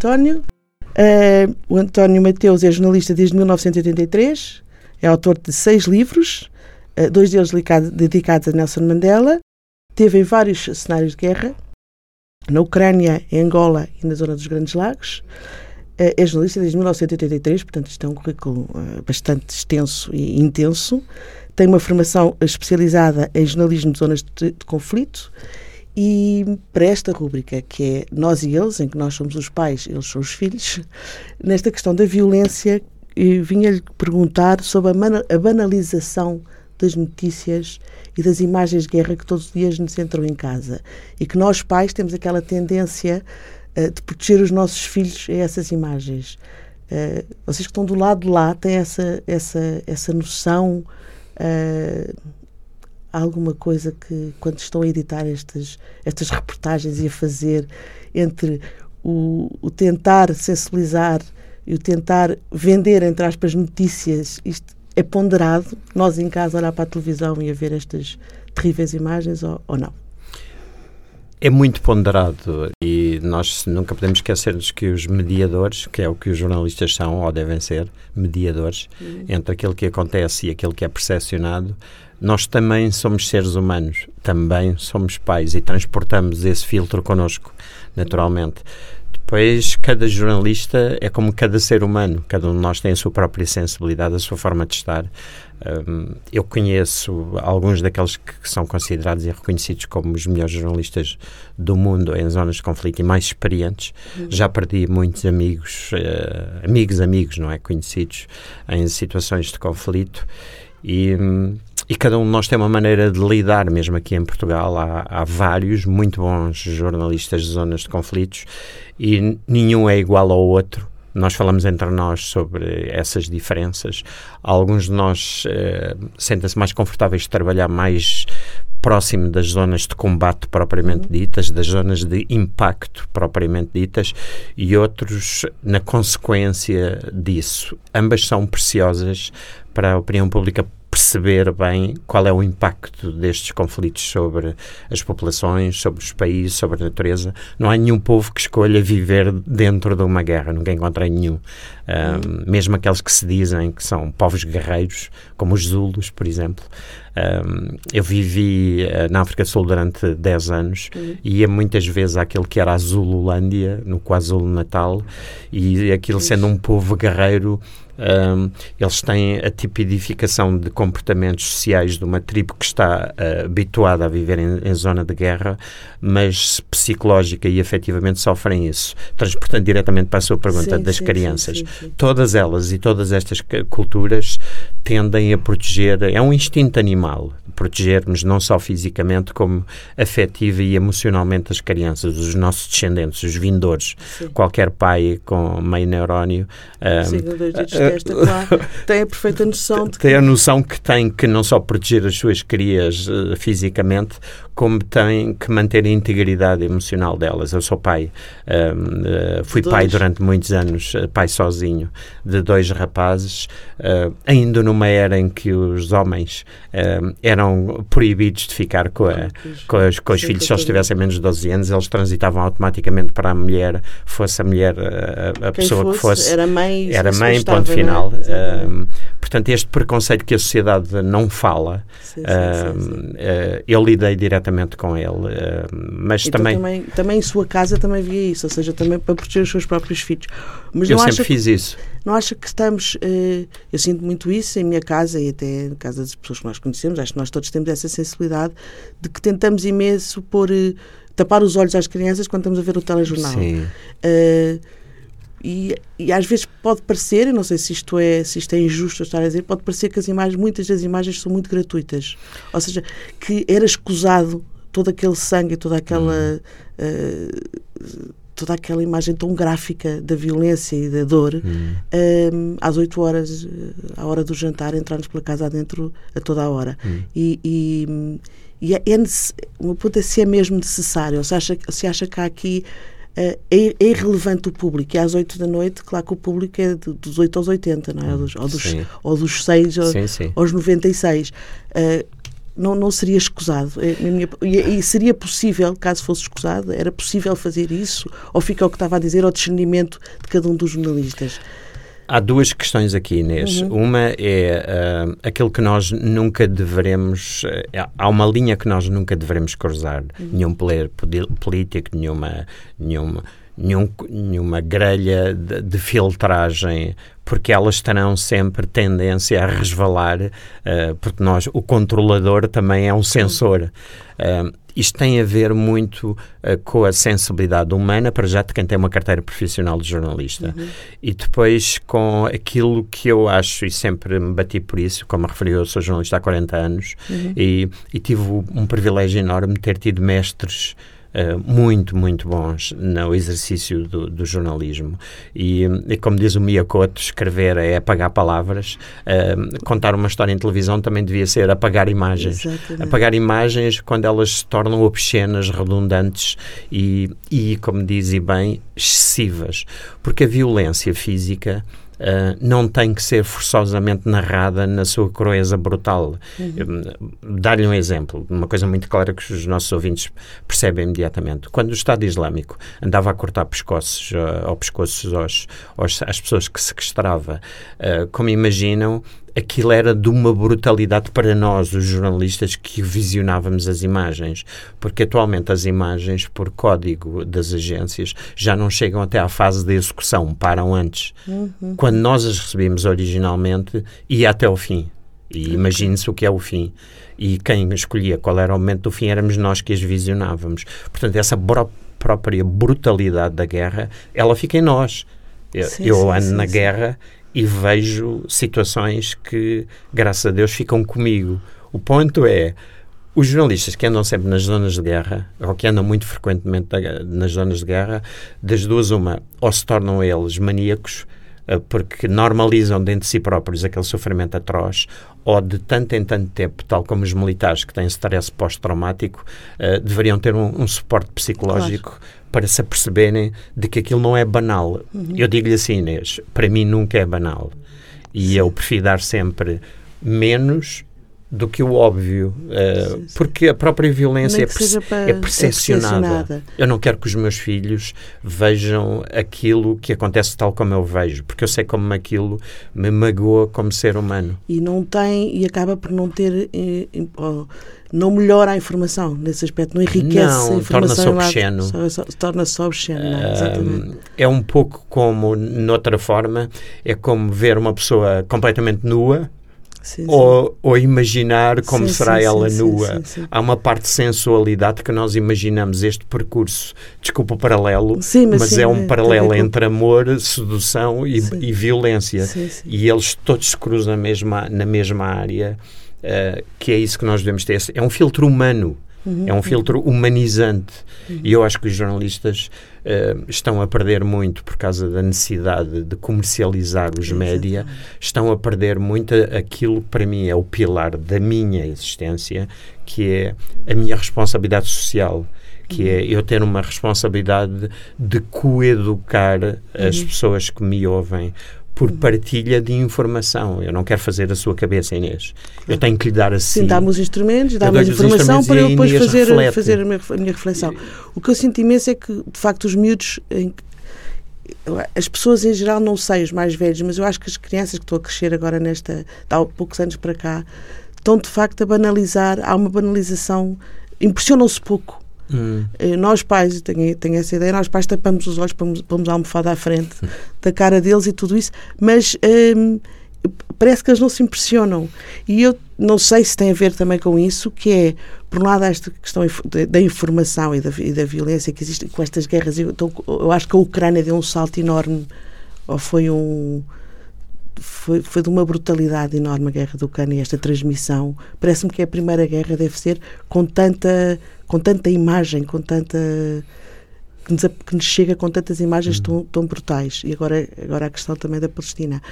António. Uh, o António Mateus é jornalista desde 1983, é autor de seis livros, uh, dois deles dedicados a Nelson Mandela. Teve em vários cenários de guerra, na Ucrânia, em Angola e na zona dos Grandes Lagos. Uh, é jornalista desde 1983, portanto, isto é um currículo bastante extenso e intenso. Tem uma formação especializada em jornalismo de zonas de, de conflito e para esta rúbrica, que é Nós e Eles, em que nós somos os pais, eles são os filhos, nesta questão da violência, vinha-lhe perguntar sobre a, banalização das notícias e das imagens de guerra que todos os dias nos entram em casa. E que nós, pais, temos aquela tendência uh, de proteger os nossos filhos a essas imagens. Uh, vocês que estão do lado de lá têm essa, essa, essa noção. Uh, há alguma coisa que, quando estão a editar estas, estas reportagens e a fazer, entre o, o tentar sensibilizar e o tentar vender, entre aspas, notícias, isto é ponderado, nós em casa olhar para a televisão e a ver estas terríveis imagens ou, ou não? É muito ponderado e nós nunca podemos esquecer-nos que os mediadores, que é o que os jornalistas são ou devem ser, mediadores, uhum. entre aquilo que acontece e aquilo que é percepcionado, nós também somos seres humanos, também somos pais e transportamos esse filtro connosco, naturalmente. Depois, cada jornalista é como cada ser humano, cada um de nós tem a sua própria sensibilidade, a sua forma de estar. Um, eu conheço alguns daqueles que são considerados e reconhecidos como os melhores jornalistas do mundo em zonas de conflito e mais experientes. Uhum. Já perdi muitos amigos, uh, amigos, amigos, não é? Conhecidos em situações de conflito. E, hum, e cada um de nós tem uma maneira de lidar, mesmo aqui em Portugal. Há, há vários muito bons jornalistas de zonas de conflitos e nenhum é igual ao outro. Nós falamos entre nós sobre essas diferenças. Alguns de nós eh, sentem-se mais confortáveis de trabalhar mais próximo das zonas de combate propriamente uhum. ditas, das zonas de impacto propriamente ditas, e outros na consequência disso. Ambas são preciosas para a opinião pública perceber bem qual é o impacto destes conflitos sobre as populações, sobre os países, sobre a natureza. Não há nenhum povo que escolha viver dentro de uma guerra, nunca encontrei nenhum. Um, mesmo aqueles que se dizem que são povos guerreiros, como os Zulus, por exemplo. Um, eu vivi uh, na África do Sul durante 10 anos uhum. e ia muitas vezes àquele que era a Zululândia, no KwaZulu-Natal, e aquilo sendo um povo guerreiro um, eles têm a tipificação de comportamentos sociais de uma tribo que está uh, habituada a viver em, em, zona de guerra, mas psicológica e afetivamente sofrem isso. Transportando diretamente para a sua pergunta sim, das sim, crianças. Sim, todas elas e todas estas culturas tendem a proteger, é um instinto animal, protegermos não só fisicamente como afetiva e emocionalmente as crianças, os nossos descendentes, os vindores. Qualquer pai com meio neurónio um, esta, claro, tem a perfeita noção de que... Tem a noção que tem que não só proteger as suas crias uh, fisicamente, como tem que manter a integridade emocional delas. Eu sou pai, uh, fui dois. pai durante muitos anos, eh, pai sozinho, de dois rapazes, uh, ainda numa era em que os homens eram proibidos de ficar com, a, com, as, com os filhos, se eles tivessem menos de 12 anos, eles transitavam automaticamente para a mulher, fosse a mulher a, a pessoa fosse, que fosse. Era mãe, era mãe ponto final. É? Uh, portanto, este preconceito que a sociedade não fala, sim, sim, sim, uh, eu lidei diretamente com ele. mas então, também, também. Também em sua casa também via isso, ou seja, também para proteger os seus próprios filhos. Mas eu sempre fiz que, isso. Não acha que estamos. eu sinto muito isso em minha casa e até na casa das pessoas que nós conhecemos, acho que nós todos temos essa sensibilidade de que tentamos imenso pôr. tapar os olhos às crianças quando estamos a ver o telejornal. Sim. Uh, e, e, às vezes pode parecer, eu não sei se isto é se isto é injusto estar a dizer, pode parecer que as imagens, muitas das imagens são muito gratuitas. Ou seja, que era escusado todo aquele sangue, toda aquela uh, toda aquela imagem tão gráfica da violência e da dor uhum. um, às 8 horas, à hora do jantar, entrarmos pela casa adentro a toda a hora. Uhum. E, e, e é, é, uma pergunta é se é mesmo necessário, ou se acha, se acha que há aqui é, é, irrelevante o público. E às 8 da noite, claro que o público é dos 8 aos 80, não é? Ou dos, ou dos, ou dos 6 sim, sim. aos 96. Uh, não, não seria escusado. É, minha, e, e, seria possível, caso fosse escusado, era possível fazer isso? Ou fica o que estava a dizer ao discernimento de cada um dos jornalistas? Há duas questões aqui, Inês. Uhum. Uma é uh, aquilo que nós nunca deveremos. Uh, há uma linha que nós nunca deveremos cruzar. Uhum. Nenhum player político, nenhuma, nenhuma, nenhum, nenhuma grelha de, de, filtragem, porque elas terão sempre tendência a resvalar, uh, porque nós, o controlador também é um sensor. Uh, isto tem a ver muito uh, com a sensibilidade humana, para já de quem tem uma carteira profissional de jornalista, uhum. e depois com aquilo que eu acho, e sempre me bati por isso, como referi, eu sou jornalista há 40 anos, uhum. e, e tive um privilégio enorme de ter tido mestres Uh, muito, muito bons no exercício do, do jornalismo. E, e, como diz o Miyakoto, escrever é apagar palavras, uh, contar uma história em televisão também devia ser apagar imagens. Exatamente. Apagar imagens quando elas se tornam obscenas, redundantes e, e, como diz e bem, excessivas. Porque a violência física uh, não tem que ser forçosamente narrada na sua crueza brutal. Uhum. Dar-lhe um exemplo, uma coisa muito clara que os nossos ouvintes percebem imediatamente. Quando o Estado Islâmico andava a cortar pescoços, uh, ao pescoços aos, aos, às pessoas que sequestrava, uh, como imaginam, aquilo era de uma brutalidade para nós, os jornalistas, que visionávamos as imagens, porque atualmente as imagens, por código das agências, já não chegam até à fase de execução, param antes. Uhum. Quando nós as recebemos originalmente, ia até o fim. E imagine-se o que é o fim. E quem escolhia qual era o momento do fim éramos nós que as visionávamos. Portanto, essa própria brutalidade da guerra, ela fica em nós. Eu, sim, eu sim, ando sim, na guerra e vejo situações que, graças a Deus, ficam comigo. O ponto é, os jornalistas que andam sempre nas zonas de guerra, ou que andam muito frequentemente nas zonas de guerra, das duas uma, ou se tornam eles maníacos, eh, porque normalizam dentro de si próprios aquele sofrimento atroz, ou de tanto em tanto tempo, tal como os militares que têm stress pós-traumático, uh, deveriam ter um, um suporte psicológico claro para se aperceberem de que aquilo não é banal. Uhum. Eu digo-lhe assim, Inês, para mim nunca é banal. E eu prefiro dar sempre menos do que o óbvio, uh, sim, sim. porque a própria violência é, perce é, percepcionada. é Eu não quero que os meus filhos vejam aquilo que acontece tal como eu vejo, porque eu sei como aquilo me magoa como ser humano. E não tem, e acaba por não ter. Eh, oh, não melhora a informação nesse aspecto, não enriquece não, a informação. Torna-se obsceno. Torna-se obsceno, uh, exatamente. É um pouco como, noutra forma, é como ver uma pessoa completamente nua Sim, ou, ou, imaginar como sim, será ela nua. Há uma parte de sensualidade que nós imaginamos este percurso, desculpa o paralelo, mas, mas é um paralelo entre amor, sedução e, e violência. E eles todos se cruzam na mesma, na mesma área, uh, que é isso que nós devemos ter. É um filtro humano. Uhum. É um filtro humanizante. Uhum. E eu acho que os jornalistas uh, estão a perder muito por causa da necessidade de comercializar os média, estão a perder muito aquilo que para mim é o pilar da minha existência, que é a minha responsabilidade social que é eu ter uma responsabilidade de coeducar uhum. as pessoas que me ouvem, por partilha de informação. Eu não quero fazer a sua cabeça, Inês. Eu tenho que lhe dar assim. Sim, dá-me os instrumentos, dá-me informação para eu depois fazer, fazer a minha, a minha, reflexão. O que eu sinto imenso é que, de facto, os miúdos. As pessoas em geral, não sei, os mais velhos, mas eu acho que as crianças que estão a crescer agora nesta. há poucos anos para cá, estão de facto a banalizar. Há uma banalização. Impressionam-se pouco Hum. Nós pais, tenho, tenho essa ideia, nós pais tapamos os olhos, pomos, pomos a almofada à frente da cara deles e tudo isso, mas hum, parece que eles não se impressionam. E eu não sei se tem a ver também com isso, que é, por um lado, esta questão da informação e da, e da violência que existe com estas guerras. Eu, então, eu acho que a Ucrânia deu um salto enorme, ou foi um. Foi, foi de uma brutalidade enorme a guerra da Ucrânia, esta transmissão. Parece-me que é a primeira guerra deve ser com tanta com tanta imagem, com tanta. que nos, que nos chega com tantas imagens uhum. tão, tão brutais. E agora, agora a questão também da Palestina.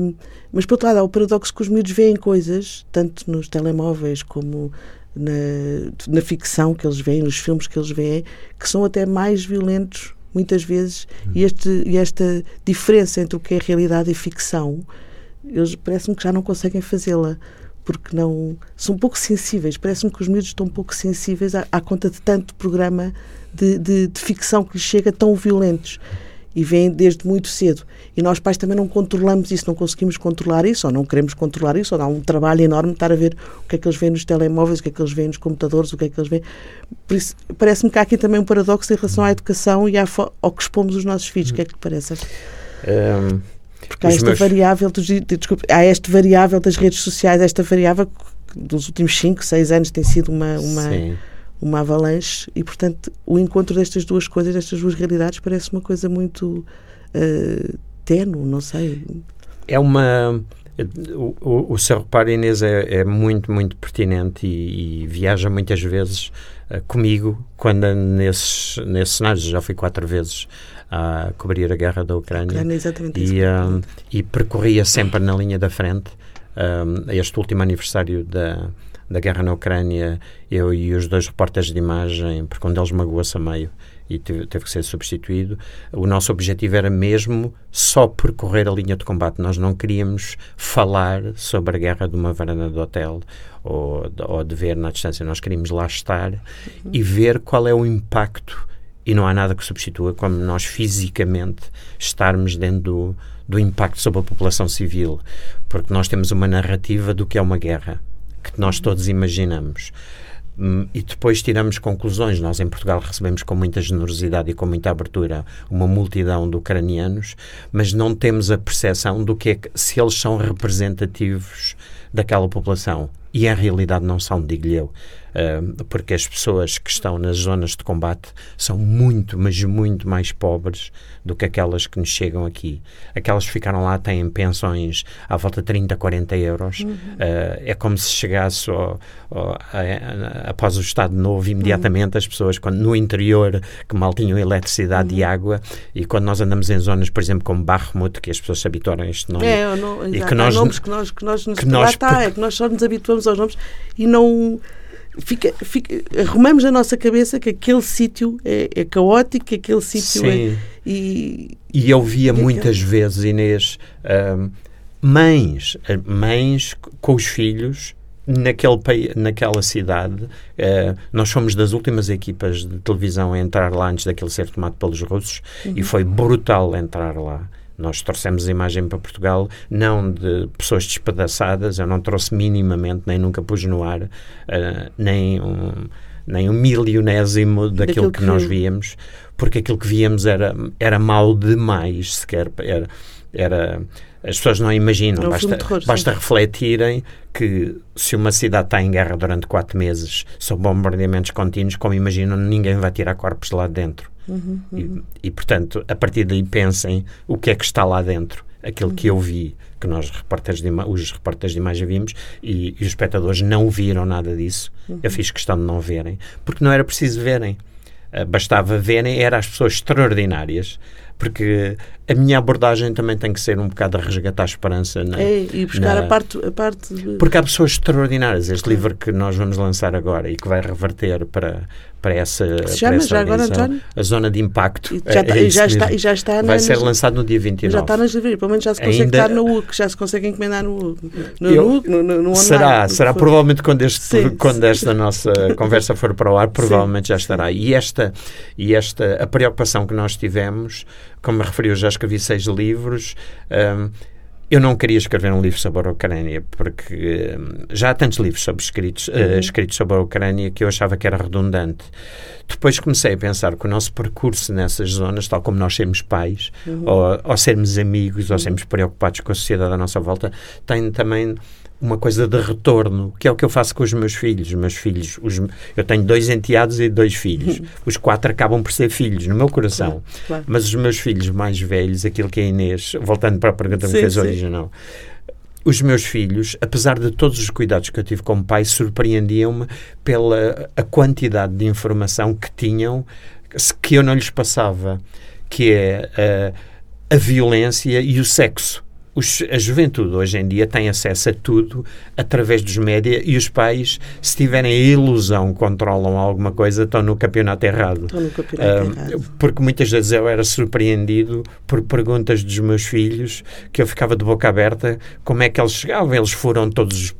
Um, mas, por outro lado, há o paradoxo que os miúdos veem coisas, tanto nos telemóveis como na, na ficção que eles veem, nos filmes que eles veem, que são até mais violentos, muitas vezes, uhum. e, este, e esta diferença entre o que é realidade e ficção, eles parece-me que já não conseguem fazê-la porque não são pouco sensíveis. Parece-me que os miúdos estão pouco sensíveis à, à conta de tanto programa de, de, de, ficção que lhes chega tão violentos. E vêm desde muito cedo. E nós pais também não controlamos isso, não conseguimos controlar isso, ou não queremos controlar isso, ou dá um trabalho enorme estar a ver o que é que eles veem nos telemóveis, o que é que eles veem nos computadores, o que é que eles veem. Por isso, parece-me que há aqui também um paradoxo em relação à educação e ao que expomos os nossos filhos. O que é que lhe parece? Um, porque há esta meus... variável, dos, desculpe, há esta variável das redes sociais, esta variável que dos últimos 5, 6 anos tem sido uma, uma, uma avalanche e, portanto, o encontro destas duas coisas, destas duas realidades, parece uma coisa muito uh, tenue, não sei. É uma. O, o, o seu reparo, Inês, é, é, muito, muito pertinente e, e viaja muitas vezes uh, comigo quando nesses, nesses cenários. Já fui quatro vezes a cobrir a guerra da Ucrânia. Ucrânia exatamente e, um, e percorria sempre na linha da frente. Um, este último aniversário da, da guerra na Ucrânia, eu e os dois repórteres de imagem, porque um deles magoou-se a meio e teve, teve, que ser substituído. O nosso objetivo era mesmo só percorrer a linha de combate. Nós não queríamos falar sobre a guerra de uma varanda de hotel ou de, ou de ver na distância. Nós queríamos lá estar uhum. e ver qual é o impacto e não há nada que substitua como nós fisicamente estarmos dentro do, do impacto sobre a população civil, porque nós temos uma narrativa do que é uma guerra, que nós todos imaginamos. Hum, e depois tiramos conclusões. Nós em Portugal recebemos com muita generosidade e com muita abertura uma multidão de ucranianos, mas não temos a percepção do que é que, se eles são representativos daquela população. E em realidade não são, digo-lhe eu porque as pessoas que estão nas zonas de combate são muito, mas muito mais pobres do que aquelas que nos chegam aqui. Aquelas que ficaram lá têm pensões à volta de 30, 40 euros. Uhum. Uh, é como se chegasse ao, ao, a, a, após o Estado Novo, imediatamente uhum. as pessoas quando, no interior que mal tinham eletricidade uhum. e água e quando nós andamos em zonas, por exemplo, como Barremut, que as pessoas se habituaram a este nome. É, não, e que nós, nomes que nós, que nós, nos, que nós, está, é que nós só nos habituamos aos nomes e não fica, fica, arrumamos na nossa cabeça que aquele sítio é, é, caótico, que aquele sítio é. E, e eu via muitas vezes, Inês, um, mães, mães com os filhos naquele naquela cidade. Uh, nós fomos das últimas equipas de televisão a entrar lá antes daquele ser tomado pelos russos uhum. e foi brutal entrar lá. Nós trouxemos a imagem para Portugal, não de pessoas despedaçadas, eu não trouxe minimamente, nem nunca pus no ar, uh, nem um, nem um milionésimo daquilo, daquilo que, que, nós víamos, porque aquilo que víamos era, era mau demais, sequer. Era, era, as pessoas não imaginam, não basta, terror, basta refletirem que se uma cidade está em guerra durante quatro meses, sob bombardeamentos contínuos, como imaginam, ninguém vai tirar corpos de lá dentro. Uhum, uhum. E, e, portanto, a partir daí pensem o que é que está lá dentro, aquilo uhum. que eu uhum. vi, que nós repórteres de os repórteres de imagem vimos e, e, os espectadores não viram nada disso. Eu uhum. fiz questão de não verem, porque não era preciso verem. Uh, bastava verem, eram as pessoas extraordinárias porque a minha abordagem também tem que ser um bocado a resgatar a esperança. Na, é, e buscar na, a, parte, a parte. Porque há pessoas extraordinárias. Este livro que nós vamos lançar agora e que vai reverter para, para essa. Que se chama essa já agora, António? A zona de impacto. E já, é, é já está, e já está Vai ser lançado no dia 29. Já está nas livreiras, pelo menos já se consegue Ainda... estar no UC, já se consegue encomendar no, no, Eu, no, no, no online. Será, será provavelmente quando, este, sim, quando esta nossa conversa for para o ar, provavelmente sim, já estará. E esta, e esta, a preocupação que nós tivemos como me referi, eu já escrevi seis livros. Um, eu não queria escrever um livro sobre a Ucrânia, porque um, já há tantos livros sobre escritos, uh, uhum. uh, escritos sobre a Ucrânia que eu achava que era redundante. Depois comecei a pensar que o nosso percurso nessas zonas, tal como nós sermos pais, uhum. ou, ou, sermos amigos, uhum. ou sermos preocupados com a sociedade à nossa volta, tem também uma coisa de retorno, que é o que eu faço com os meus filhos. Os meus filhos, os, eu tenho dois enteados e dois filhos. Os quatro acabam por ser filhos, no meu coração. Claro, claro. Mas os meus filhos mais velhos, aquilo que é Inês, voltando para a pergunta que fez original, os meus filhos, apesar de todos os cuidados que eu tive como pai, surpreendiam-me pela a quantidade de informação que tinham que eu não lhes passava, que é a, a violência e o sexo os, a juventude hoje em dia tem acesso a tudo através dos média e os pais, se tiverem a ilusão controlam alguma coisa, estão no campeonato errado. Estão no campeonato uh, errado. Porque muitas vezes eu era surpreendido por perguntas dos meus filhos que eu ficava de boca aberta como é que eles chegavam. Eles foram todos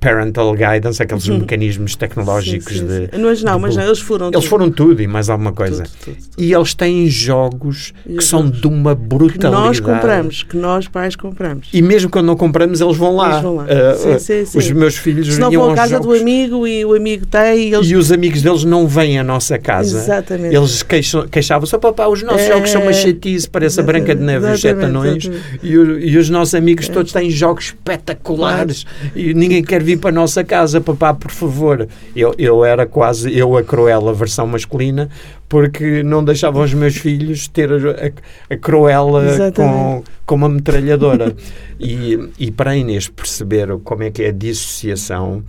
parental guidance, aqueles uhum. mecanismos tecnológicos sim, sim, de. Sim. Mas não, mas não, eles foram. Eles tudo. foram tudo e mais alguma coisa. Tudo, tudo, e eles têm jogos e que são de uma brutalidade. Que nós compramos, que nós pais compramos. E mesmo quando não compramos, eles vão lá. Eles vão lá. Uh, os meus filhos Se não vão à casa jogos, do amigo e o amigo tem. E, eles... e, os amigos deles não vêm à nossa casa. Exatamente. Eles queixavam-se, papá, os nossos é... jogos são uma chatice, parece a Branca de Neve e os Sete Anões. E, e, os nossos amigos é. todos têm jogos espetaculares claro. e ninguém quer vir para a nossa casa, papá, por favor. Eu, eu era quase, eu a Cruella, versão masculina, porque não deixava os meus filhos ter a, a Cruella com, com uma metralhadora. e, e para a Inês perceber como é que é a dissociação,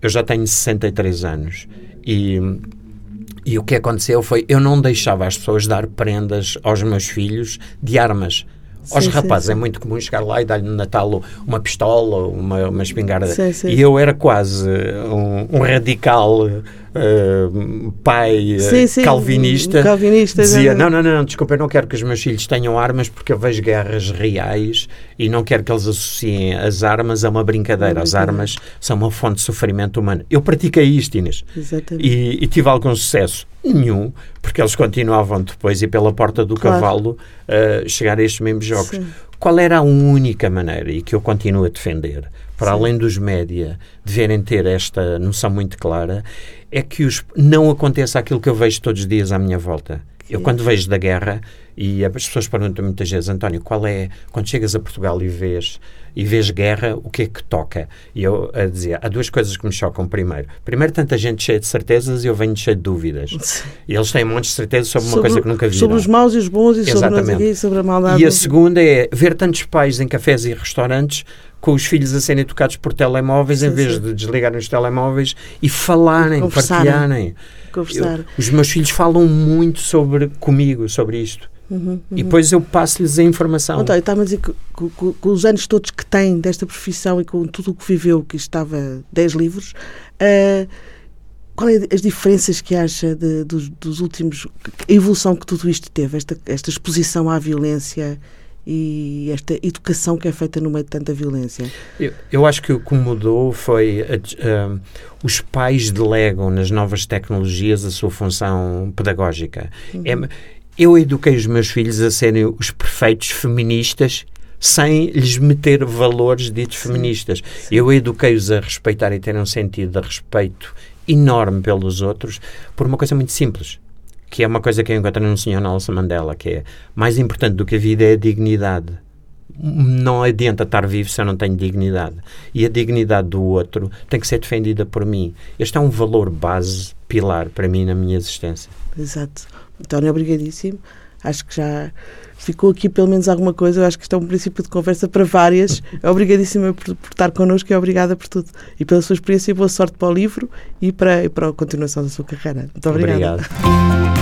eu já tenho 63 anos e e o que aconteceu foi eu não deixava as pessoas dar prendas aos meus filhos de armas. Aos sim, rapazes sim, sim. é muito comum chegar lá e dar-lhe no Natal uma pistola, uma, uma espingarda. E eu era quase um, um radical uh, pai uh, calvinista. calvinista. Dizia: não, não, não, desculpa, eu não quero que os meus filhos tenham armas porque eu vejo guerras reais e não quero que eles associem as armas a uma brincadeira. As armas são uma fonte de sofrimento humano. Eu pratiquei isto, Inês. E, e tive algum sucesso. Nenhum, porque eles continuavam depois e pela porta do claro. cavalo uh, chegar a estes mesmos jogos. Sim. Qual era a única maneira, e que eu continuo a defender, para Sim. além dos média deverem ter esta noção muito clara, é que os, não aconteça aquilo que eu vejo todos os dias à minha volta. Eu, quando vejo da guerra, e as pessoas perguntam muitas vezes, António, qual é, quando chegas a Portugal e vês, e vês guerra, o que é que toca? E eu a dizer, há duas coisas que me chocam. Primeiro, primeiro tanta gente cheia de certezas e eu venho cheio de dúvidas. E eles têm um monte de certezas sobre, sobre, uma coisa que nunca viram. Sobre os maus e os bons e sobre, sobre a maldade. E a segunda é ver tantos pais em cafés e restaurantes com os filhos a serem tocados por telemóveis sim, em vez sim. de desligarem os telemóveis e falarem, partilharem. Conversar. Eu, os meus filhos falam muito sobre comigo, sobre isto. Uhum, uhum. E depois eu passo-lhes a informação. António, está a dizer que com, com, os anos todos que tem desta profissão e com tudo o que viveu, que estava 10 livros, uh, quais é as diferenças que acha de, dos, dos, últimos. a evolução que tudo isto teve, esta, esta exposição à violência e esta educação que é feita no meio de tanta violência? Eu, eu acho que o que mudou foi uh, os pais delegam nas novas tecnologias a sua função pedagógica. Uhum. É, eu eduquei os meus filhos a serem os perfeitos feministas sem lhes meter valores ditos Sim. feministas. Sim. Eu eduquei-os a respeitar e ter um sentido de respeito enorme pelos outros por uma coisa muito simples que é uma coisa que eu encontrei no senhor Nelson Mandela, que é mais importante do que a vida é a dignidade. Não adianta estar vivo se eu não tenho dignidade. E a dignidade do outro tem que ser defendida por mim. Este é um valor base, pilar para mim na minha existência. Exato. António, obrigadíssimo. Acho que já ficou aqui pelo menos alguma coisa. Eu acho que isto é um princípio de conversa para várias. Obrigadíssima por, por estar connosco e obrigada por tudo. E pela sua experiência e boa sorte para o livro e para, e para a continuação da sua carreira. Muito obrigada. Obrigado.